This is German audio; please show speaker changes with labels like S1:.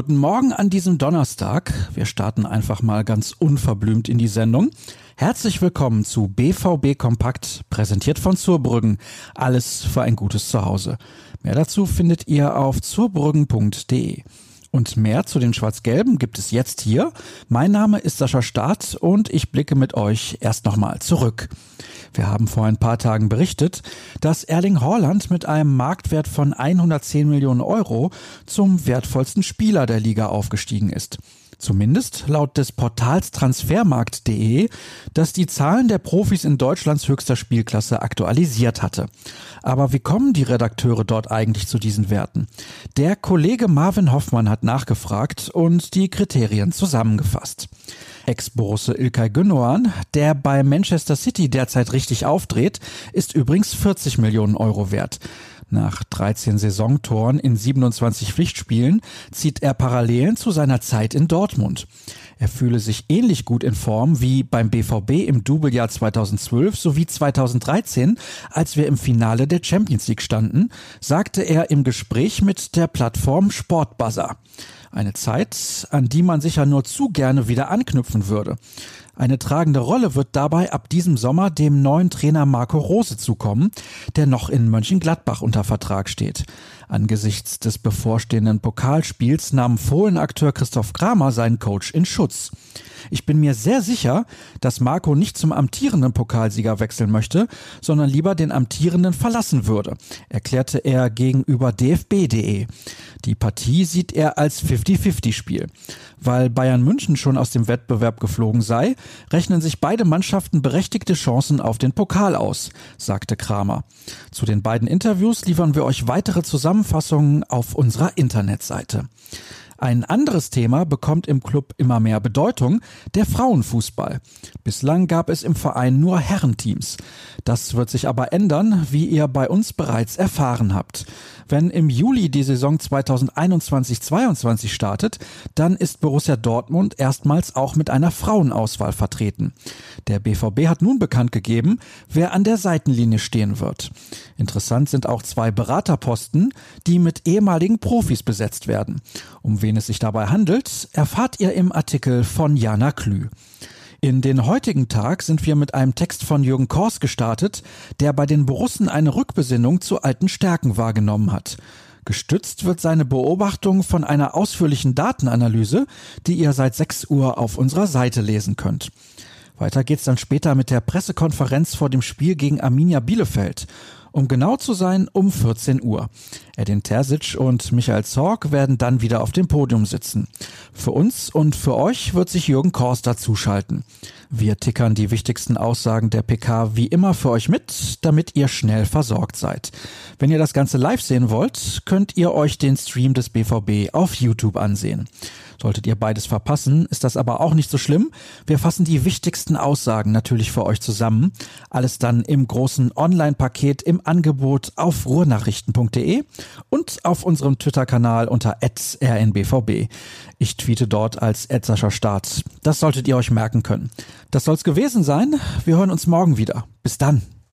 S1: Guten Morgen an diesem Donnerstag. Wir starten einfach mal ganz unverblümt in die Sendung. Herzlich willkommen zu BVB Kompakt, präsentiert von Zurbrüggen. Alles für ein gutes Zuhause. Mehr dazu findet ihr auf zurbrüggen.de. Und mehr zu den Schwarz-Gelben gibt es jetzt hier. Mein Name ist Sascha Staat und ich blicke mit euch erst nochmal zurück. Wir haben vor ein paar Tagen berichtet, dass Erling Haaland mit einem Marktwert von 110 Millionen Euro zum wertvollsten Spieler der Liga aufgestiegen ist. Zumindest laut des Portals transfermarkt.de, das die Zahlen der Profis in Deutschlands höchster Spielklasse aktualisiert hatte. Aber wie kommen die Redakteure dort eigentlich zu diesen Werten? Der Kollege Marvin Hoffmann hat nachgefragt und die Kriterien zusammengefasst. Ex-Borusse Ilkay Gündoğan, der bei Manchester City derzeit richtig aufdreht, ist übrigens 40 Millionen Euro wert. Nach 13 Saisontoren in 27 Pflichtspielen zieht er Parallelen zu seiner Zeit in Dortmund. Er fühle sich ähnlich gut in Form wie beim BVB im Doublejahr 2012 sowie 2013, als wir im Finale der Champions League standen, sagte er im Gespräch mit der Plattform Sportbuzzer. Eine Zeit, an die man sicher nur zu gerne wieder anknüpfen würde. Eine tragende Rolle wird dabei ab diesem Sommer dem neuen Trainer Marco Rose zukommen, der noch in Mönchengladbach unter Vertrag steht. Angesichts des bevorstehenden Pokalspiels nahm Fohlenakteur Christoph Kramer seinen Coach in Schutz. Ich bin mir sehr sicher, dass Marco nicht zum amtierenden Pokalsieger wechseln möchte, sondern lieber den amtierenden verlassen würde, erklärte er gegenüber dfb.de. Die Partie sieht er als 50-50-Spiel. Weil Bayern München schon aus dem Wettbewerb geflogen sei, rechnen sich beide Mannschaften berechtigte Chancen auf den Pokal aus, sagte Kramer. Zu den beiden Interviews liefern wir euch weitere Zusammenfassungen auf unserer Internetseite. Ein anderes Thema bekommt im Club immer mehr Bedeutung, der Frauenfußball. Bislang gab es im Verein nur Herrenteams. Das wird sich aber ändern, wie ihr bei uns bereits erfahren habt. Wenn im Juli die Saison 2021-22 startet, dann ist Borussia Dortmund erstmals auch mit einer Frauenauswahl vertreten. Der BVB hat nun bekannt gegeben, wer an der Seitenlinie stehen wird. Interessant sind auch zwei Beraterposten, die mit ehemaligen Profis besetzt werden. Um wen es sich dabei handelt, erfahrt ihr im Artikel von Jana Klü. In den heutigen Tag sind wir mit einem Text von Jürgen Kors gestartet, der bei den Borussen eine Rückbesinnung zu alten Stärken wahrgenommen hat. Gestützt wird seine Beobachtung von einer ausführlichen Datenanalyse, die ihr seit 6 Uhr auf unserer Seite lesen könnt. Weiter geht's dann später mit der Pressekonferenz vor dem Spiel gegen Arminia Bielefeld. Um genau zu sein, um 14 Uhr. Edin Terzic und Michael Zorg werden dann wieder auf dem Podium sitzen. Für uns und für euch wird sich Jürgen Kors dazuschalten. Wir tickern die wichtigsten Aussagen der PK wie immer für euch mit, damit ihr schnell versorgt seid. Wenn ihr das Ganze live sehen wollt, könnt ihr euch den Stream des BVB auf YouTube ansehen. Solltet ihr beides verpassen, ist das aber auch nicht so schlimm. Wir fassen die wichtigsten Aussagen natürlich für euch zusammen. Alles dann im großen Online-Paket im Angebot auf ruhrnachrichten.de und auf unserem Twitter-Kanal unter rnbvb. Ich tweete dort als Sascha Start. Das solltet ihr euch merken können. Das soll's gewesen sein. Wir hören uns morgen wieder. Bis dann.